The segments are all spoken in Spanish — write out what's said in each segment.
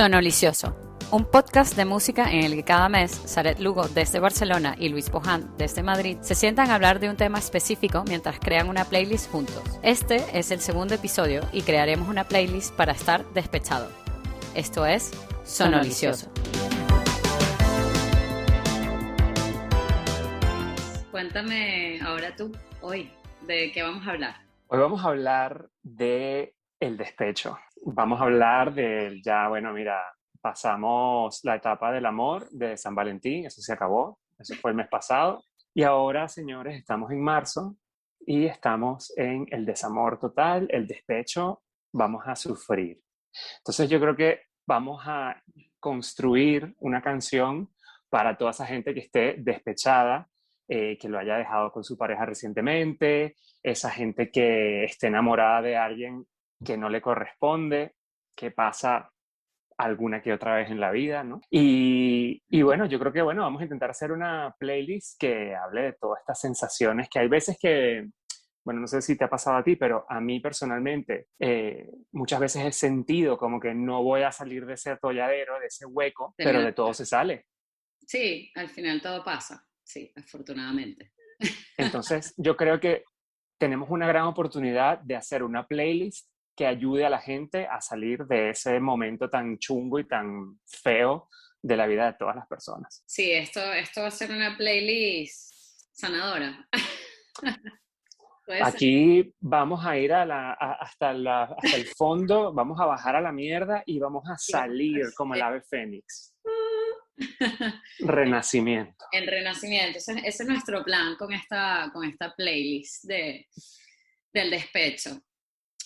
Sonolicioso, un podcast de música en el que cada mes Saret Lugo desde Barcelona y Luis Poján desde Madrid se sientan a hablar de un tema específico mientras crean una playlist juntos. Este es el segundo episodio y crearemos una playlist para estar despechado. Esto es Sonolicioso. Cuéntame ahora tú, hoy, ¿de qué vamos a hablar? Hoy vamos a hablar de el despecho. Vamos a hablar del ya, bueno, mira, pasamos la etapa del amor de San Valentín, eso se acabó, eso fue el mes pasado. Y ahora, señores, estamos en marzo y estamos en el desamor total, el despecho, vamos a sufrir. Entonces yo creo que vamos a construir una canción para toda esa gente que esté despechada, eh, que lo haya dejado con su pareja recientemente, esa gente que esté enamorada de alguien que no le corresponde, que pasa alguna que otra vez en la vida, ¿no? Y, y, bueno, yo creo que, bueno, vamos a intentar hacer una playlist que hable de todas estas sensaciones que hay veces que, bueno, no sé si te ha pasado a ti, pero a mí personalmente eh, muchas veces he sentido como que no voy a salir de ese atolladero, de ese hueco, pero de todo se sale. Sí, al final todo pasa, sí, afortunadamente. Entonces, yo creo que tenemos una gran oportunidad de hacer una playlist que ayude a la gente a salir de ese momento tan chungo y tan feo de la vida de todas las personas. Sí, esto, esto va a ser una playlist sanadora. Aquí vamos a ir a la, hasta, la, hasta, el fondo, vamos a bajar a la mierda y vamos a salir como el ave fénix. Renacimiento. El renacimiento. Ese, ese, es nuestro plan con esta, con esta playlist de, del despecho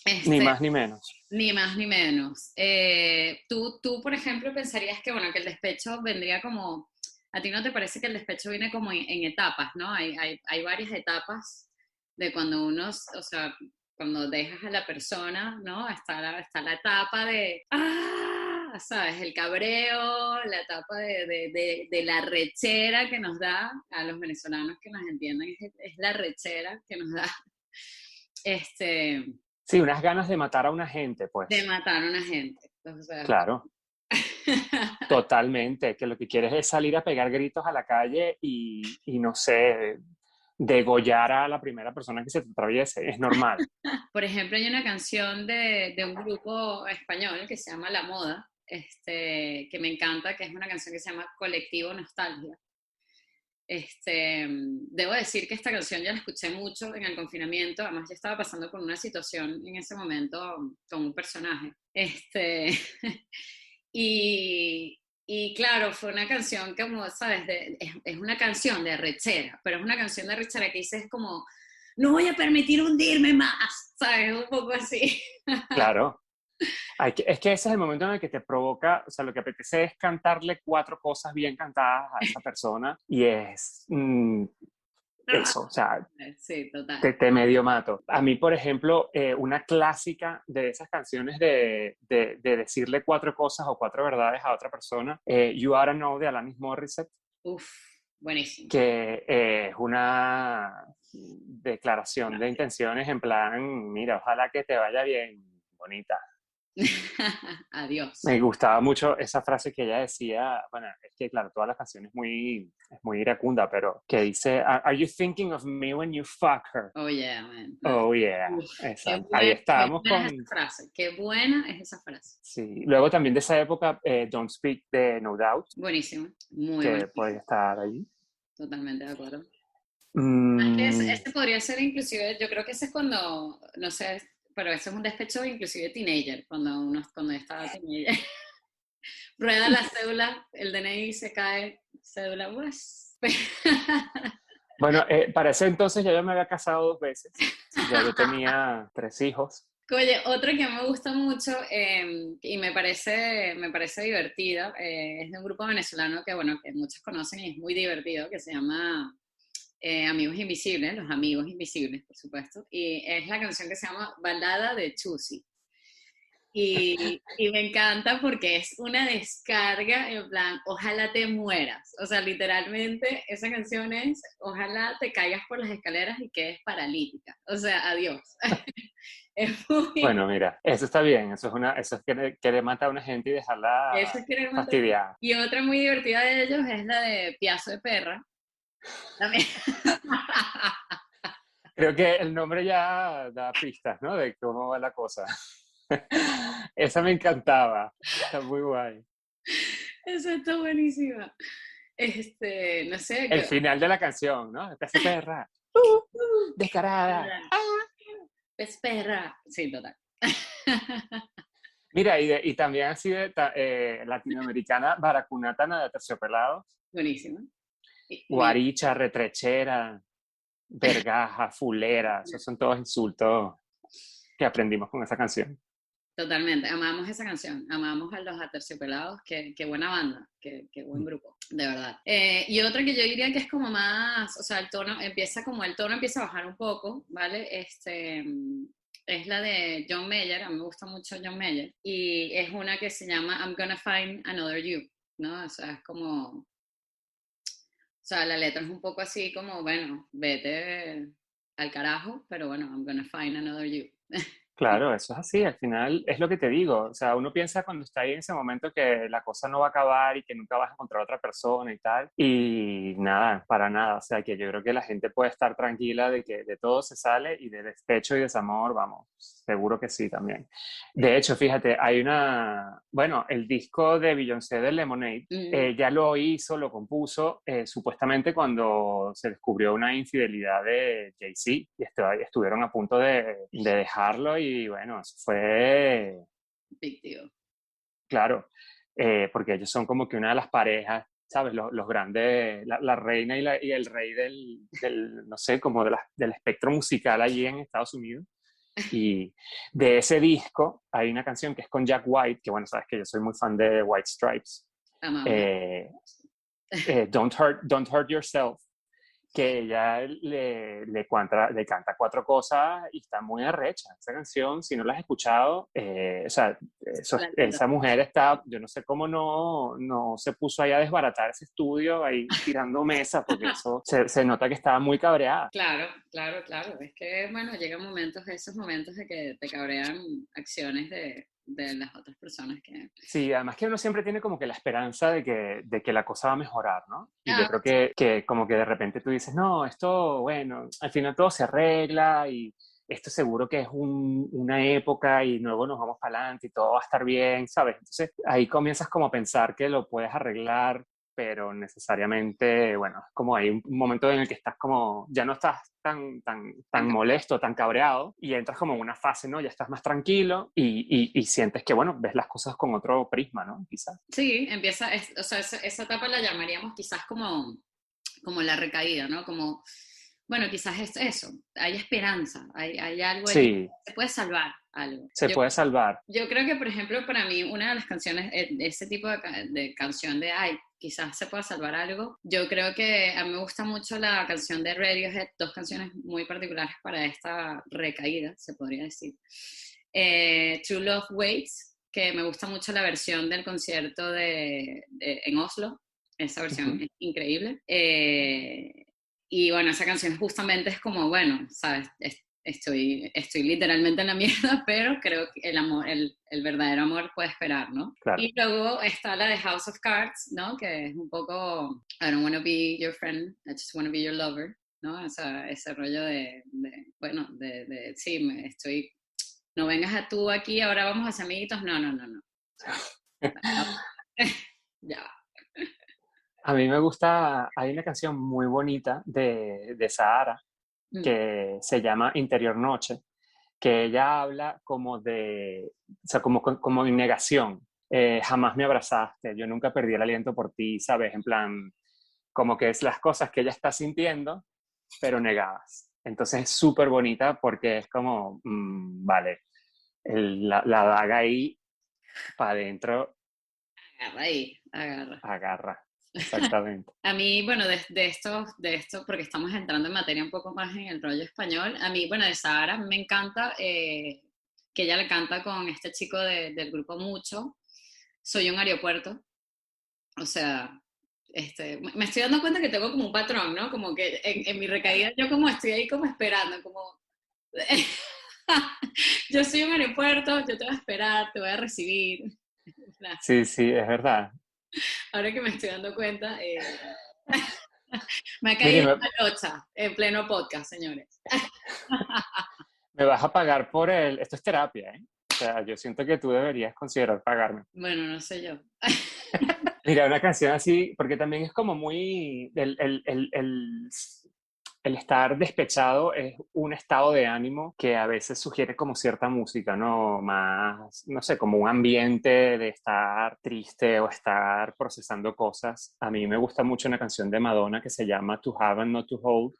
ni este, más ni menos. Ni más ni menos. Eh, tú, tú, por ejemplo, pensarías que, bueno, que el despecho vendría como, a ti no te parece que el despecho viene como en, etapas, ¿no? Hay, hay, hay, varias etapas de cuando uno, o sea, cuando dejas a la persona, ¿no? Está la, está la etapa de, ah, ¿sabes? El cabreo, la etapa de, de, de, la rechera que nos da, a los venezolanos que nos entiendan, es, es la rechera que nos da. Este, Sí, unas ganas de matar a una gente, pues. De matar a una gente. Claro. Totalmente, que lo que quieres es salir a pegar gritos a la calle y, y, no sé, degollar a la primera persona que se te atraviese, es normal. Por ejemplo, hay una canción de, de, un grupo español que se llama La Moda, este, que me encanta, que es una canción que se llama Colectivo Nostalgia. Este, debo decir que esta canción ya la escuché mucho en el confinamiento, además yo estaba pasando por una situación en ese momento con un personaje. Este, y, y claro, fue una canción como, ¿sabes? es, es, una canción de rechera, pero es una canción de rechera que dice es como, no voy a permitir hundirme más, ¿sabes? Un poco así. Claro, es que ese es el momento en el que te provoca, o sea, lo que apetece es cantarle cuatro cosas bien cantadas a esa persona y es mm, eso, o sea, sí, total. Te, te, medio mato. A mí, por ejemplo, eh, una clásica de esas canciones de, de, de, decirle cuatro cosas o cuatro verdades a otra persona, eh, You Oughta Know de Alanis Morissette. Uf, buenísimo. Que eh, es una declaración de intenciones en plan, mira, ojalá que te vaya bien, bonita. Adiós. Me gustaba mucho esa frase que ella decía, bueno, es que claro, todas las canciones es muy, es muy iracunda, pero que dice, Are you thinking of me when you fuck her? Oh yeah, man. Oh yeah. Ahí estábamos con... Esa frase. Qué buena es esa frase. Sí. Luego también de esa época, eh, Don't Speak de No Doubt. Buenísimo. Muy Que puede estar allí. Totalmente de acuerdo. Mm. Este podría ser inclusive, yo creo que ese es cuando, no sé, pero eso es un despecho inclusive teenager, cuando uno cuando estaba teenager. Rueda la cédula, el DNI se cae, cédula, pues. bueno, eh, para ese entonces ya yo me había casado dos veces, ya yo tenía tres hijos. Oye, otra que me gusta mucho em, y me parece, me parece divertida, eh, es de un grupo venezolano que, bueno, que muchos conocen y es muy divertido, que se llama eh, Amigos Invisibles, Los Amigos Invisibles, por supuesto, y es la canción que se llama Balada de Chusi. Y, y, me encanta porque es una descarga en plan, ojalá te mueras. O sea, literalmente esa canción es, ojalá te caigas por las escaleras y quedes paralítica. O sea, adiós. Es muy... Bueno, mira, eso está bien. Eso es una, eso es querer, querer matar a una gente y dejarla Eso es fastidiada. Y otra muy divertida de ellos es la de Piazo de Perra. También. Creo que el nombre ya da pistas, ¿no? De cómo va la cosa. Esa me encantaba. Está muy guay. Esa está buenísima. Este, no sé. El que- final de la canción, ¿no? Casi perra. Descarada. Es perra. Sí, total. Mira, y, de- y también así de eh, latinoamericana, baracunatana de terciopelados, Buenísima. Guaricha, retrechera, vergaja, fulera, esos son todos insultos que aprendimos con esa canción. Totalmente, amamos esa canción, amamos a los Aterciopelados, qué, qué buena banda, qué, qué buen grupo, de verdad. Eh, y otra que yo diría que es como más, o sea, el tono empieza como, el tono empieza a bajar un poco, ¿vale? Este, mm, es la de John Mayer, a mí me gusta mucho John Mayer, y es una que se llama I'm Gonna Find Another You, ¿no? O sea, es como, o sea, la letra es un poco así como, bueno, vete al carajo, pero bueno, I'm Gonna Find Another You. Claro, eso es así, al final es lo que te digo, o sea, uno piensa cuando está ahí en ese momento que la cosa no va a acabar y que nunca vas a encontrar otra persona y tal, y nada, para nada, o sea, que yo creo que la gente puede estar tranquila de que de todo se sale y de despecho y desamor, vamos, seguro que sí también. De hecho, fíjate, hay una, bueno, el disco de Beyoncé de Lemonade, Mm. eh, ya lo hizo, lo compuso, eh, supuestamente cuando se descubrió una infidelidad de Jay-Z y estu- estuvieron a punto de, de dejarlo y bueno, eso fue, deal. claro, eh, porque ellos son como que una de las parejas, ¿sabes? Los, los grandes, la, la reina y, la- y el rey del, del, no sé, como de la- del espectro musical allí en Estados Unidos. Y de ese disco hay una canción que es con Jack White, que bueno, sabes que yo soy muy fan de White Stripes. Eh, eh, don't, hurt, don't Hurt Yourself, que ella le, le, cuanta- le canta cuatro cosas y está muy arrecha. Esa canción, si no la has escuchado, eh, o sea, eso- esa mujer está, yo no sé cómo no, no se puso ahí a desbaratar ese estudio, ahí tirando mesa, porque eso se, se nota que estaba muy cabreada. Claro, claro, claro. Es que, bueno, llegan momentos, esos momentos de que te cabrean acciones de, de las otras personas que... Sí, además que uno siempre tiene como que la esperanza de que, de que la cosa va a mejorar, ¿no? Y yo Ah, creo que, que como que de repente tú dices, no, esto, bueno, al final todo se arregla y esto seguro que es un- una época y luego nos vamos para adelante y todo va a estar bien, ¿sabes? Entonces ahí comienzas como a pensar que lo puedes arreglar, pero necesariamente, bueno, es como hay un momento en el que estás como, ya no estás tan, tan, tan molesto, tan cabreado, y entras como en una fase, ¿no? Ya estás más tranquilo y, y, y sientes que, bueno, ves las cosas con otro prisma, ¿no? Quizás. Sí, empieza, es- o sea, esa, esa etapa la llamaríamos quizás como, como la recaída, ¿no? Como, bueno, quizás es eso, hay esperanza, hay, hay algo, ahí, Sí, se puede salvar algo. se Yo- puede salvar. Yo creo que, por ejemplo, para mí, una de las canciones, eh, ese tipo de, de canción de, ay, quizás se pueda salvar algo, yo creo que a mí me gusta mucho la canción de Radiohead, dos canciones muy particulares para esta recaída, se podría decir. Eh, True Love Waits, que me gusta mucho la versión del concierto de, de- en Oslo, esa versión Ujú. es increíble. Eh, y bueno, esa canción justamente es como, bueno, sabes, Es- estoy, estoy literalmente en la mierda, pero creo que el amor, el, el verdadero amor puede esperar, ¿no? Claro. Y luego está la de House of Cards, ¿no? Que es un poco, I don't want to be your friend, I just want to be your lover, ¿no? O sea, ese rollo de, de, bueno, de, de, sí, me estoy, no vengas a tú aquí, ahora vamos a ser amiguitos, no, no, no, no. ya. A mí me gusta, hay una canción muy bonita de, de Sahara Mm. que se llama Interior Noche, que ella habla como de, o sea, como, como de negación. Eh, jamás me abrazaste, yo nunca perdí el aliento por ti, ¿sabes? En plan, como que es las cosas que ella está sintiendo, pero negadas. Entonces es súper bonita porque es como, mm, vale, el- la, la daga ahí para adentro Agarra ahí, agarra. agarra. Exactamente. A mí, bueno, de, de esto, de esto, porque estamos entrando en materia un poco más en el rollo español, a mí, bueno, de Sahara me encanta eh, que ella le canta con este chico de- del grupo Mucho, Soy un aeropuerto. O sea, este, me estoy dando cuenta que tengo como un patrón, ¿no? Como que en, en mi recaída yo como estoy ahí como esperando, como... yo soy un aeropuerto, yo te voy a esperar, te voy a recibir. Sí, sí, es verdad. Ahora que me estoy dando cuenta, eh, me ha caído una locha en pleno podcast, señores. me vas a pagar por el... Esto es terapia, ¿eh? O sea, yo siento que tú deberías considerar pagarme. Bueno, no sé yo. Mira, una canción así, porque también es como muy... El, el, el, el, estar despechado es un estado de ánimo que a veces sugiere como cierta música, ¿no? Más, no sé, como un ambiente de estar triste o estar procesando cosas. A mí me gusta mucho una canción de Madonna que se llama To Have and Not To Hold,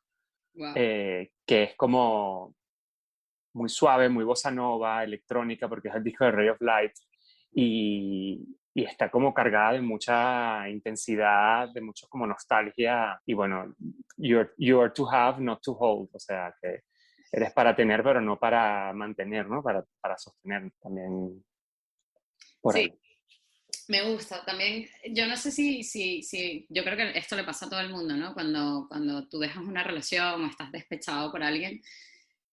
eh, que es como muy suave, muy bossa nova, electrónica, porque es el disco de Ray of Light, y, y, está como cargada de mucha intensidad, de mucho como nostalgia, y bueno, you're, are to have, not to hold, o sea, que eres para tener, pero no para mantener, ¿no? Para, para sostener también. sí. Me gusta también, yo no sé si, si, si, yo creo que esto le pasa a todo el mundo, ¿no? Cuando, cuando tú dejas una relación o estás despechado por alguien,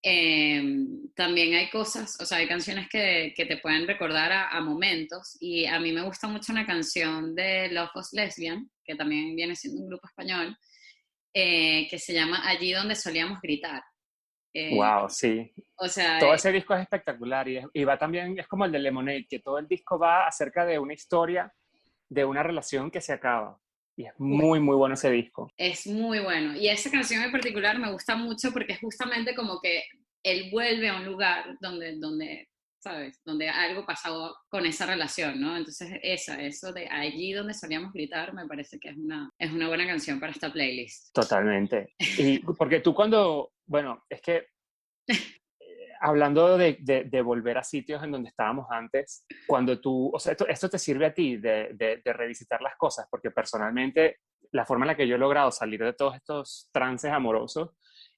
Em, también hay cosas, o sea, hay canciones que, que te pueden recordar a, momentos y a mí me gusta mucho una canción de Love Was Lesbian, que también viene siendo un grupo español, eh, que se llama Allí donde solíamos gritar. wow, eh, sí. O sea, todo eh ese disco es espectacular y, y, va también, es como el de Lemonade, que todo el disco va acerca de una historia de una relación que se acaba. Y es muy, muy bueno ese disco. Es muy bueno. Y esa canción en particular me gusta mucho porque es justamente como que él vuelve a un lugar donde, donde ¿sabes? Donde algo pasó con esa relación, ¿no? Entonces, esa, eso de allí donde solíamos gritar, me parece que es una, es una buena canción para esta playlist. Totalmente. Y porque tú cuando, bueno, es que hablando de, de, volver a sitios en donde estábamos antes, cuando tú, o sea, esto, te sirve a ti de, de, revisitar las cosas, porque personalmente la forma en la que yo he logrado salir de todos estos trances amorosos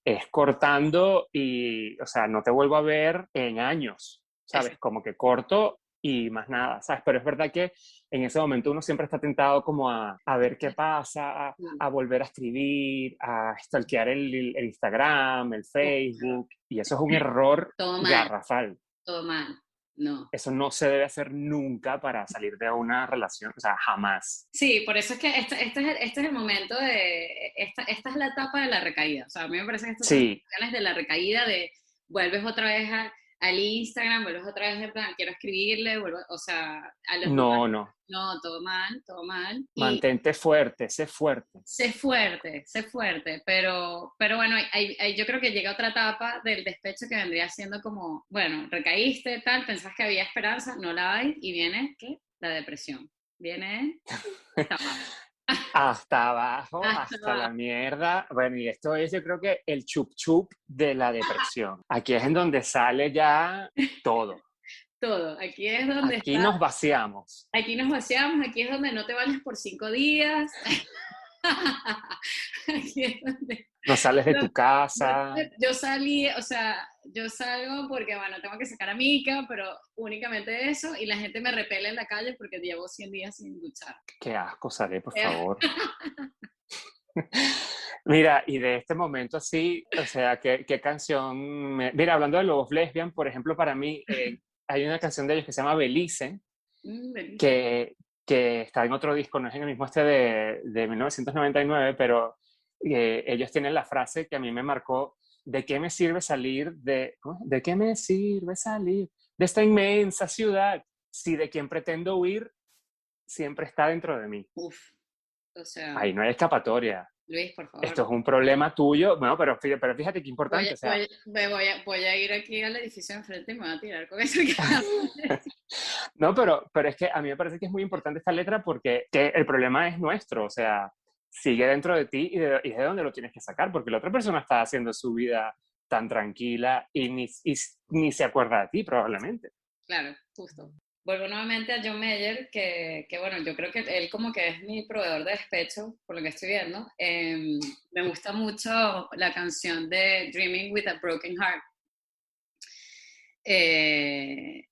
es cortando y, o sea, no te vuelvo a ver en años, ¿sabes? Como que corto y más nada, ¿sabes? Pero es verdad que en ese momento uno siempre está tentado como a, a ver qué pasa, a, volver a escribir, a stalkear el, el, Instagram, el Facebook, y eso es un error garrafal. Todo mal. No. Eso no se debe hacer nunca para salir de una relación, o sea, jamás. Sí, por eso es que este, este, es, este es el momento de, esta, esta es la etapa de la recaída. O sea, a mí me parece que estas sí. son de la recaída de vuelves otra vez a, al Instagram, vuelves otra vez plan, quiero escribirle, vuelvo, o sea, a los No, no. No, todo mal, todo mal. Mantente fuerte, sé fuerte. Sé fuerte, sé fuerte, pero, pero bueno, hay, yo creo que llega otra etapa del despecho que vendría siendo como, bueno, recaíste, tal, pensás que había esperanza, no la hay, y viene, ¿qué? La depresión. Viene... hasta abajo, hasta, la mierda. Bueno, y esto es yo creo que el chup chup de la depresión. Aquí es en donde sale ya todo. Todo, aquí es donde... Aquí nos vaciamos. Aquí nos vaciamos, aquí es donde no te vales por cinco días. aquí es donde no sales de tu casa. Yo salí, o sea, yo salgo porque, bueno, tengo que sacar a Mika, pero únicamente eso, y la gente me repele en la calle porque llevo 100 días sin duchar. Qué asco, sale, por favor. Mira, y de este momento así, o sea, ¿qué, qué canción? Mira, hablando de los lesbian, por ejemplo, para mí eh, hay una canción de ellos que se llama Belice, mm, que, que está en otro disco, no es en el mismo este de, de 1999, pero ellos tienen la frase que a mí me marcó, ¿de qué me sirve salir de, ¿de qué me sirve salir de esta inmensa ciudad si de quien pretendo huir siempre está dentro de mí? Uf, o sea... Ahí no hay escapatoria. Luis, por favor. Esto es un problema tuyo. Bueno, pero, pero fíjate qué importante. Voy, voy, a, voy, a, ir aquí al edificio enfrente y me voy a tirar con eso. no, pero, pero es que a mí me parece que es muy importante esta letra porque que el problema es nuestro. O sea, sigue dentro de ti y de, y de dónde lo tienes que sacar, porque la otra persona está haciendo su vida tan tranquila y ni, ni se acuerda de ti probablemente. Claro, justo. Vuelvo nuevamente a John Mayer, que, que, bueno, yo creo que él como que es mi proveedor de despecho, por lo que estoy viendo. Em, me gusta mucho la canción de Dreaming with a Broken Heart. Eh,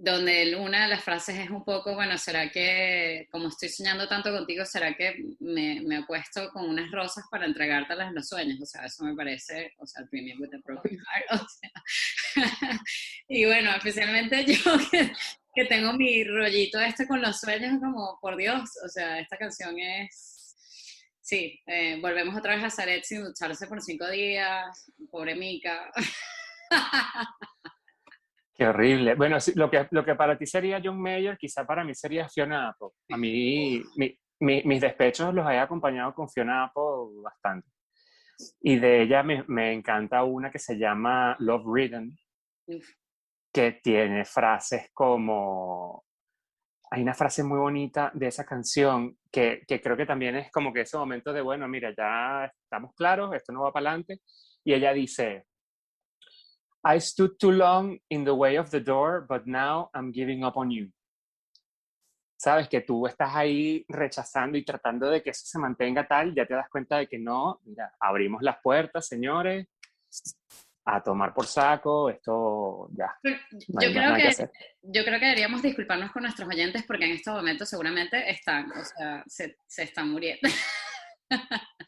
donde una de las frases es un poco, bueno, ¿será que, como estoy soñando tanto contigo, ¿será que me, me apuesto con unas rosas para entregártelas en los sueños? O sea, eso me parece, o sea, premium with the broken heart, o sea. y bueno, especialmente yo que, que, tengo mi rollito este con los sueños, como, por Dios, o sea, esta canción es, sí, eh, volvemos otra vez a Zaret sin ducharse por cinco días, pobre Mica. Qué horrible. Bueno, lo que, lo que para ti sería John Mayer, quizá para mí sería Fiona Apple. A mí, mi, mis despechos los he acompañado con Fiona Apple bastante. Y de ella me, me encanta una que se llama Love Ridden, que tiene frases como... Hay una frase muy bonita de esa canción que, que creo que también es como que ese momento de, bueno, mira, ya estamos claros, esto no va para adelante. Y ella dice, I stood too long in the way of the door, but now I'm giving up on you. Sabes que tú estás ahí rechazando y tratando de que eso se mantenga tal, ya te das cuenta de que no, mira, abrimos las puertas, señores, a tomar por saco, esto ya. yo, creo que, yo creo que deberíamos disculparnos con nuestros oyentes porque en estos momentos seguramente están, o sea, se, se están muriendo.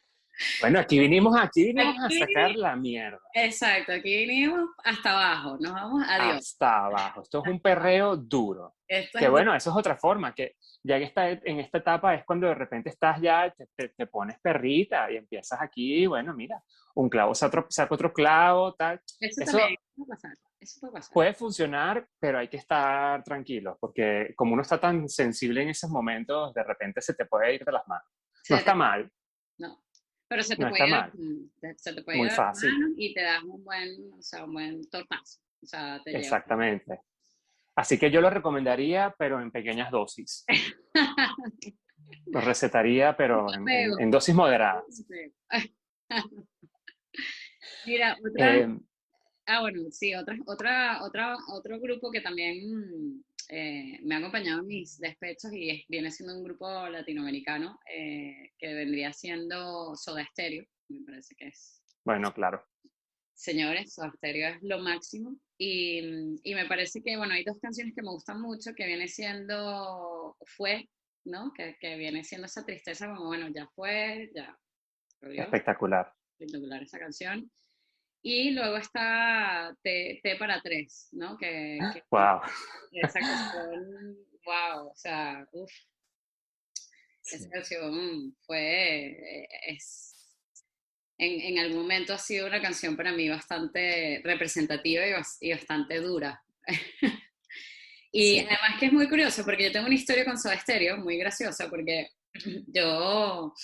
Bueno, aquí vinimos, aquí vinimos a sacar la mierda. Exacto, aquí vinimos hasta abajo, nos vamos a Dios. Hasta abajo, esto es un perreo duro. que bueno, eso es otra forma, que ya que está en esta etapa es cuando de repente estás ya, te, te, pones perrita y empiezas aquí, bueno, mira, un clavo saca otro, clavo, tal. Eso, puede pasar. Eso puede, pasar. puede funcionar, pero hay que estar tranquilo, porque como uno está tan sensible en esos momentos, de repente se te puede ir de las manos. no está mal. No, pero se te, puede, ir, se te puede Muy fácil. y te das un buen, o sea, un buen tortazo. O sea, te Exactamente. Así que yo lo recomendaría, pero en pequeñas dosis. lo recetaría, pero en, dosis moderadas. Mira, otra, eh, ah, bueno, sí, otra, otra, otra, otro grupo que también eh, me ha acompañado en mis despechos y viene siendo un grupo latinoamericano eh, que vendría siendo Soda Stereo, me parece que es. Bueno, claro. Señores, Soda Stereo es lo máximo. Y, y, me parece que, bueno, hay dos canciones que me gustan mucho, que viene siendo Fue, ¿no? Que, que viene siendo esa tristeza como, bueno, ya fue, ya. Espectacular. Espectacular esa canción. Y luego está T, para tres, ¿no? Que, wow. Esa canción, wow, o sea, uff. Esa canción fue, es, en, en, algún momento ha sido una canción para mí bastante representativa y, bastante dura. y además que es muy curioso porque yo tengo una historia con Soda Stereo muy graciosa porque yo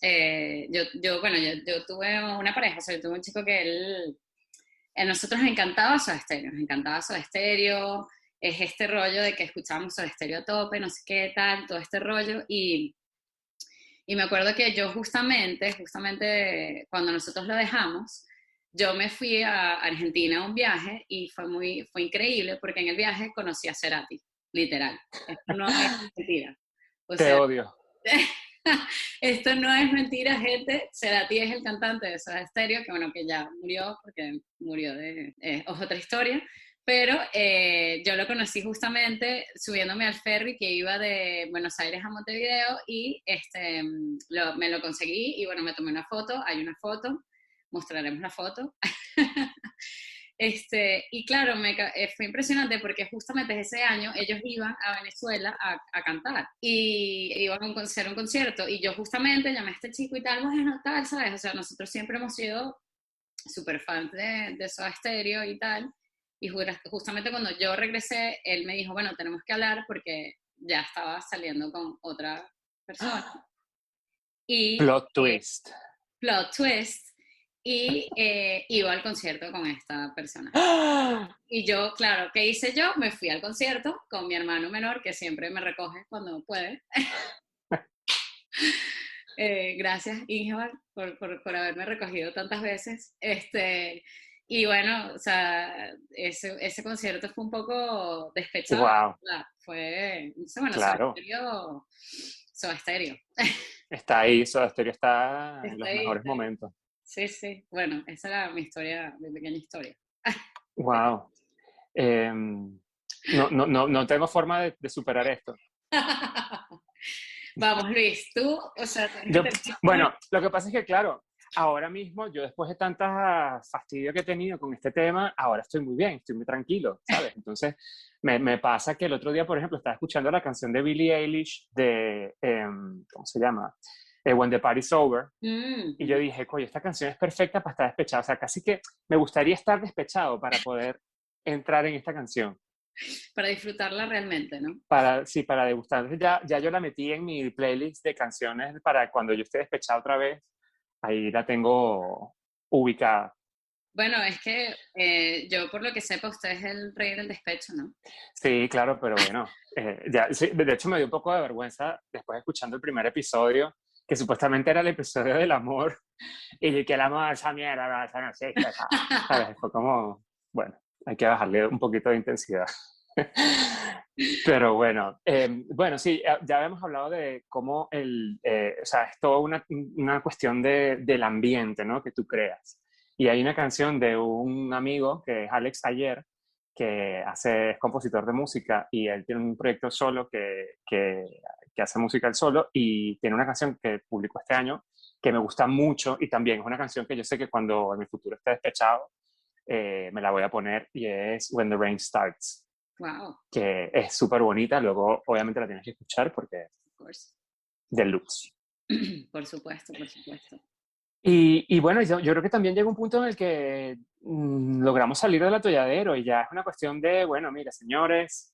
eh, yo, yo, bueno, yo, yo, tuve una pareja, o sea, yo tuve un chico que él, a nosotros nos encantaba su estéreo, nos encantaba su estéreo, es este rollo de que escuchábamos su estéreo a tope, no sé qué tal, todo este rollo, y, y me acuerdo que yo justamente, justamente cuando nosotros lo dejamos, yo me fui a Argentina a un viaje y fue muy, fue increíble porque en el viaje conocí a Cerati, literal. Esto no es mentira. Te odio. Esto no es mentira, gente. Cerati es el cantante de Soda Stereo, que bueno, que ya murió, porque murió de... Eh, otra historia. Pero eh, yo lo conocí justamente subiéndome al ferry que iba de Buenos Aires a Montevideo y este, me lo conseguí y bueno, me tomé una foto, hay una foto, mostraremos la foto. Este, y claro, me, eh, fue impresionante porque justamente ese año ellos iban a Venezuela a, a cantar y iban a hacer un concierto y yo justamente llamé a este chico y tal, bueno, tal, ¿sabes? O sea, nosotros siempre hemos sido súper fans de, de Soda Stereo y tal. Y justamente cuando yo regresé, él me dijo, bueno, tenemos que hablar porque ya estaba saliendo con otra persona. Y, plot twist. plot twist y eh, iba al concierto con esta persona. Y yo, claro, ¿qué hice yo? Me fui al concierto con mi hermano menor, que siempre me recoge cuando puede. eh, gracias, Ingebar, por, por, por, haberme recogido tantas veces. Este, y bueno, o sea, ese, ese concierto fue un poco despechado. Wow. Fue, bueno, claro. Soda Stereo. Está ahí, Soda Stereo está, en los mejores momentos. Sí, sí. Bueno, esa era mi historia, mi pequeña historia. wow. Em, no, no, no, no tengo forma de, de superar esto. Vamos, Luis, tú, o sea... Yo, bueno, lo que pasa es que, claro, ahora mismo, yo después de tanta fastidio que he tenido con este tema, ahora estoy muy bien, estoy muy tranquilo, ¿sabes? Entonces, me, me pasa que el otro día, por ejemplo, estaba escuchando la canción de Billie Eilish de, em, ¿cómo se llama? Eh, When the Party's Over. Mm, Y yo dije, coño, esta canción es perfecta para estar despechado. O sea, casi que me gustaría estar despechado para poder entrar en esta canción. para disfrutarla realmente, ¿no? Para, sí, para degustar. Ya, ya yo la metí en mi playlist de canciones para cuando yo esté despechado otra vez. Ahí la tengo ubicada. Bueno, es que eh, yo por lo que sepa, usted es el rey del despecho, ¿no? Sí, claro, pero bueno, eh, ya, sí, de hecho me dio un poco de vergüenza después escuchando el primer episodio, que supuestamente era el episodio del amor, y yo, que el amor, esa mierda, esa no sé, qué, ¿sabes? Fue como, bueno, hay que bajarle un poquito de intensidad. Pero bueno, eh, bueno, sí, ya- ya habíamos hablado de cómo el, eh, o sea, es toda una, una cuestión de, del ambiente, ¿no? Que tú creas. Y hay una canción de un amigo que es Alex Ayer, que hace, es compositor de música y él tiene un proyecto solo que, que, que hace música él solo y tiene una canción que publicó este año que me gusta mucho y también es una canción que yo sé que cuando en mi futuro esté despechado eh, me la voy a poner y es When the Rain Starts, Wow, que es súper bonita, luego obviamente la tienes que escuchar porque es deluxe. Por supuesto, por supuesto. Y, y bueno, yo, yo creo que también llega un punto en el que mm, logramos salir del atolladero y ya es una cuestión de, bueno, mira, señores,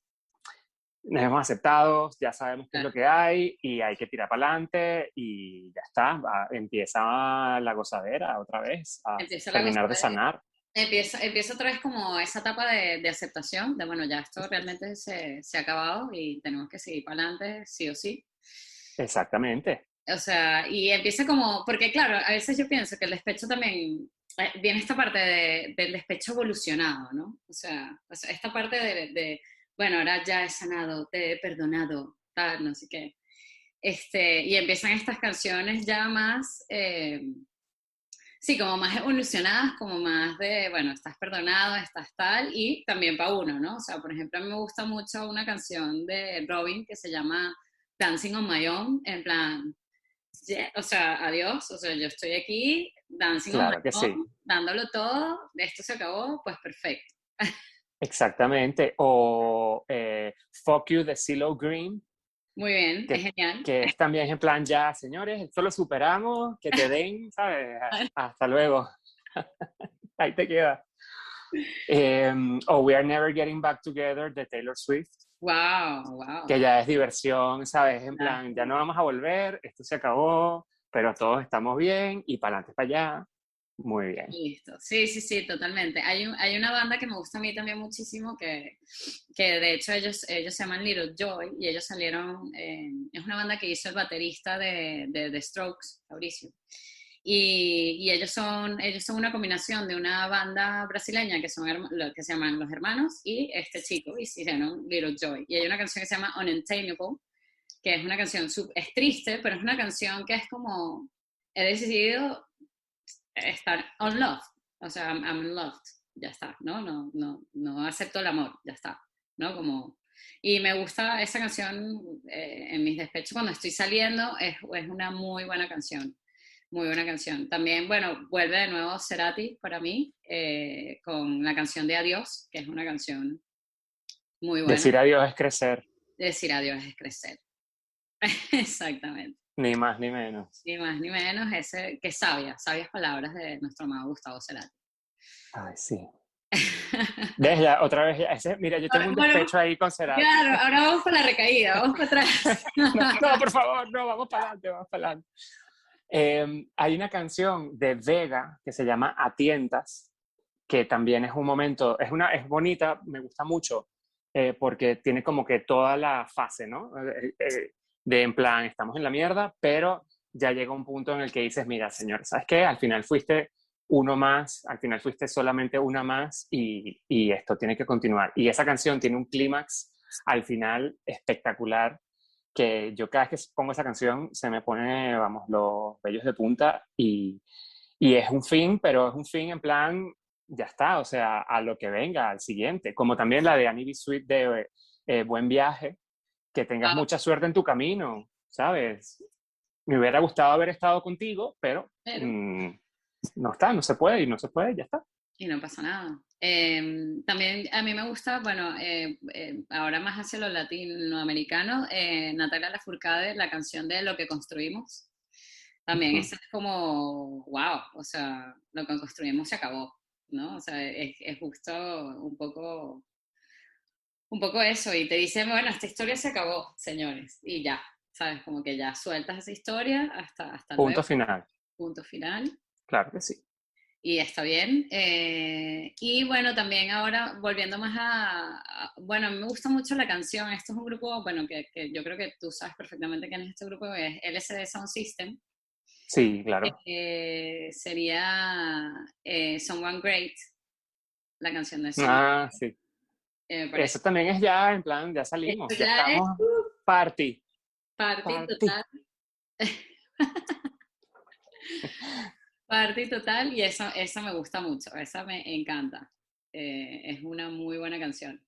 nos hemos aceptado, ya sabemos qué es lo que hay y hay que tirar para adelante y ya está, va- empieza la gozadera otra vez, a Empieza terminar de sanar. Empieza, empieza otra vez como esa etapa de, de aceptación, de bueno, ya esto realmente se, se ha acabado y tenemos que seguir para adelante, sí o sí. Exactamente. O sea, y empieza como, porque claro, a veces yo pienso que el despecho también, eh, viene esta parte de- del despecho evolucionado, ¿no? O sea, o sea, esta parte de, de, bueno, ahora ya he sanado, te he perdonado, tal, no sé qué. Este, y empiezan estas canciones ya más, eh, sí, como más evolucionadas, como más de, bueno, estás perdonado, estás tal, y también para uno, ¿no? O sea, por ejemplo, a mí me gusta mucho una canción de Robin que se llama Dancing on My Own, en plan, yeah, o sea, adiós, o sea, yo estoy aquí, dancing on my que sí. own, dándolo todo, esto se acabó, pues perfecto. Exactamente. O eh, Fuck You de CeeLo Green, Muy bien, Que- es genial. que es también en plan, ya, señores, esto lo superamos, que te den, ¿sabes? Hasta luego. Ahí te queda. Em, o We Are Never Getting Back Together de Taylor Swift, Wow, wow. que ya es diversión, ¿sabes? En plan, ya no vamos a volver, esto se acabó, pero todos estamos bien y para adelante, para allá. Muy bien. Listo. Sí, sí, sí, totalmente. Hay, un- hay una banda que me gusta a mí también muchísimo, que, que de hecho ellos, ellos se llaman Little Joy y ellos salieron, eh, es una banda que hizo el baterista de, de The Strokes, Fabricio. Y, y ellos, son, ellos son una combinación de una banda brasileña que, son, lo que se llaman Los Hermanos y este chico, y se llaman Little Joy. Y hay una canción que se llama Unentainable, que es una canción, sub- es triste, pero es una canción que es como, he decidido estar unloved, o sea, I'm, I'm unloved, ya está, ¿no? No, no, no acepto el amor, ya está, ¿no? Como, y me gusta esa canción eh, en mis despechos cuando estoy saliendo, es, es una muy buena canción, muy buena canción. También, bueno, vuelve de nuevo Cerati para mí, eh, con la canción de Adiós, que es una canción muy buena. Decir adiós es crecer, Decir adiós es crecer. Exactamente. Ni más ni menos. Ni más ni menos, ese, que sabia, sabias palabras de nuestro amado Gustavo Cerati. Ay, sí. ¿Ves? Ya, otra vez, ese- mira, yo tengo un Bueno, despecho ahí con Cerati. Claro, ahora vamos por la recaída, vamos para atrás. No, no, por favor, no, vamos para adelante, vamos para adelante. Eh, hay una canción de Vega que se llama Atientas, que también es un momento, es, una, es bonita, me gusta mucho, eh, porque tiene como que toda la fase, ¿no? Eh, eh, de en plan, estamos en la mierda, pero ya llega un punto en el que dices, mira, señor, ¿sabes qué? Al final fuiste uno más, al final fuiste solamente una más y, y esto tiene que continuar. Y esa canción tiene un clímax al final espectacular que yo cada vez que pongo esa canción se me pone, vamos, los vellos de punta y, y es un fin, pero es un fin en plan ya está, o sea, a lo que venga, al siguiente. Como también la de Annie Sweet de eh, Buen Viaje, que tengas mucha suerte en tu camino, ¿sabes? Me hubiera gustado haber estado contigo, pero, mm, no está, no se puede y no se puede, ya está. Y no pasa nada. Em, también a mí me gusta, bueno, eh, eh, ahora más hacia lo latinoamericano, Natalia Lafourcade, la canción de Lo que construimos. También eso es como, wow, o sea, lo que construimos se acabó, ¿no? O sea, es, es justo un poco un poco eso, y te dicen, bueno, esta historia se acabó, señores, y ya, ¿sabes? Como que ya sueltas esa historia hasta... hasta Punto final. Punto final. Claro que sí. Y está bien. Eh, y bueno, también ahora volviendo más a, Bueno, me gusta mucho la canción. Esto es un grupo, bueno, que, que, yo creo que tú sabes perfectamente quién es este grupo, es LSD Sound System. Sí, claro. Eh, sería eh, Someone Great, la canción de Ah, sí. Eh, Eso también es ya, en plan, ya salimos. Ya, estamos party. Party, total. party total, y eso, esa me gusta mucho, esa me encanta. Eh, es una muy buena canción.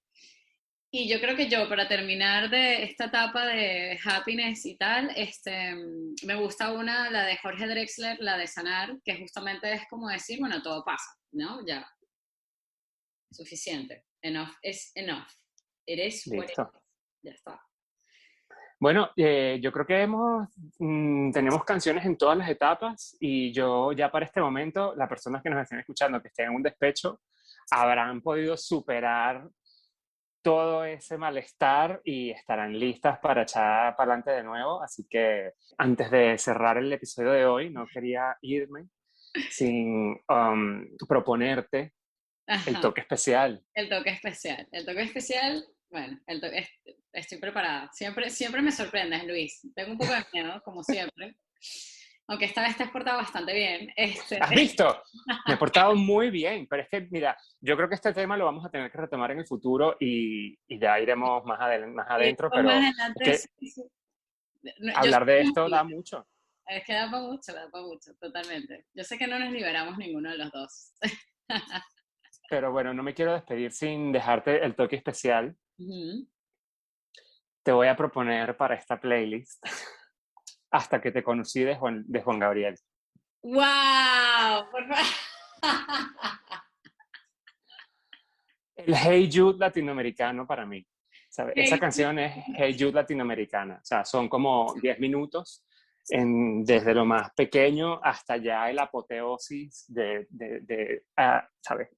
Y yo creo que yo, para terminar de esta etapa de happiness y tal, este, me gusta una, la de Jorge Drexler, la de sanar, que justamente es como decir, bueno, todo pasa, ¿no? Ya, suficiente. Enough is enough. It is what Ya está. Bueno, eh, yo creo que hemos, mm, tenemos canciones en todas las etapas y yo ya para este momento, las personas que nos estén escuchando, que estén en un despecho, habrán podido superar todo ese malestar y estarán listas para echar para adelante de nuevo. Así que antes de cerrar el episodio de hoy, no quería irme sin um, proponerte el toque especial. El toque especial. El toque especial, bueno, el toque, estoy preparada. Siempre, siempre me sorprendes, Luis. Tengo un poco de miedo, como siempre. Aunque esta vez te has portado bastante bien. Este... ¿Has visto? Me he portado muy bien, pero es que, mira, yo creo que este tema lo vamos a tener que retomar en el futuro y, y ya iremos más, más adentro, pero hablar de esto da mucho. Es que da para mucho, da para mucho, totalmente. Yo sé que no nos liberamos ninguno de los dos. pero bueno, no me quiero despedir sin dejarte el toque especial. Te voy a proponer para esta playlist hasta que te conocí de Juan, de Juan Gabriel. ¡Wow! el Hey Jude latinoamericano para mí. Esa canción es Hey Jude latinoamericana. O sea, son como 10 minutos en, desde lo más pequeño hasta ya el apoteosis de, de, de ah, ¿sabes?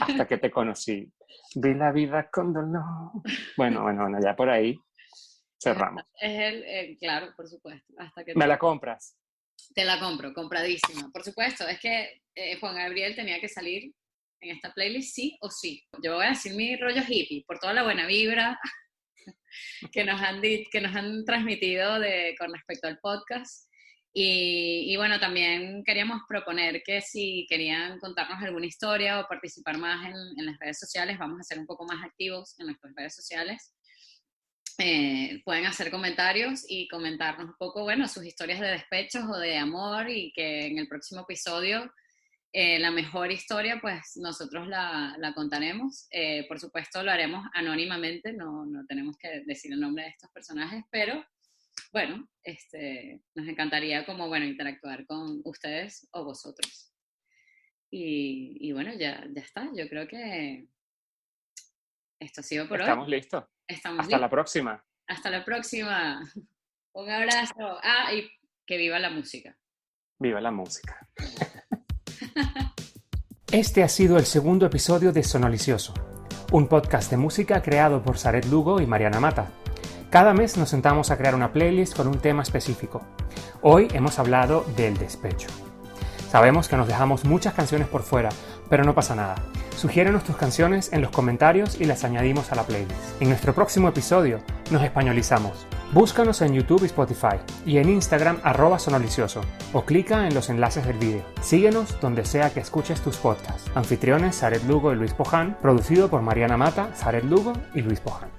Hasta que te conocí. Vi la vida con dolor. Bueno, bueno, bueno, ya por ahí cerramos. Es el, eh, claro, por supuesto. Hasta que ¿Me la compras? Te la compro, compradísima. Por supuesto, es que eh, Juan Gabriel tenía que salir en esta playlist sí o sí. Yo voy a decir mi rollo hippie, por toda la buena vibra que nos han, que nos han transmitido de, con respecto al podcast. Y, bueno, también queríamos proponer que si querían contarnos alguna historia o participar más en, las redes sociales, vamos a ser un poco más activos en nuestras redes sociales. Eh, pueden hacer comentarios y comentarnos un poco, bueno, sus historias de despechos o de amor y que en el próximo episodio eh, la mejor historia, pues nosotros la, la contaremos. Eh, por supuesto, lo haremos anónimamente, no, no tenemos que decir el nombre de estos personajes, pero bueno, este, nos encantaría como, bueno, interactuar con ustedes o vosotros. Y, bueno, ya, ya está. Yo creo que esto ha sido por hoy. Estamos listos. Hasta la próxima. Hasta la próxima. Un abrazo. Ah, y que viva la música. Viva la música. Este ha sido el segundo episodio de Sonolicioso, un podcast de música creado por Saret Lugo y Mariana Mata. Cada mes nos sentamos a crear una playlist con un tema específico. Hoy hemos hablado del despecho. Sabemos que nos dejamos muchas canciones por fuera, pero no pasa nada. Sugiérenos tus canciones en los comentarios y las añadimos a la playlist. En nuestro próximo episodio nos españolizamos. Búscanos en YouTube y Spotify y en Instagram arroba sonolicioso o clica en los enlaces del vídeo. Síguenos donde sea que escuches tus podcasts. Anfitriones Zaret Lugo y Luis Poján, producido por Mariana Mata, Zaret Lugo y Luis Poján.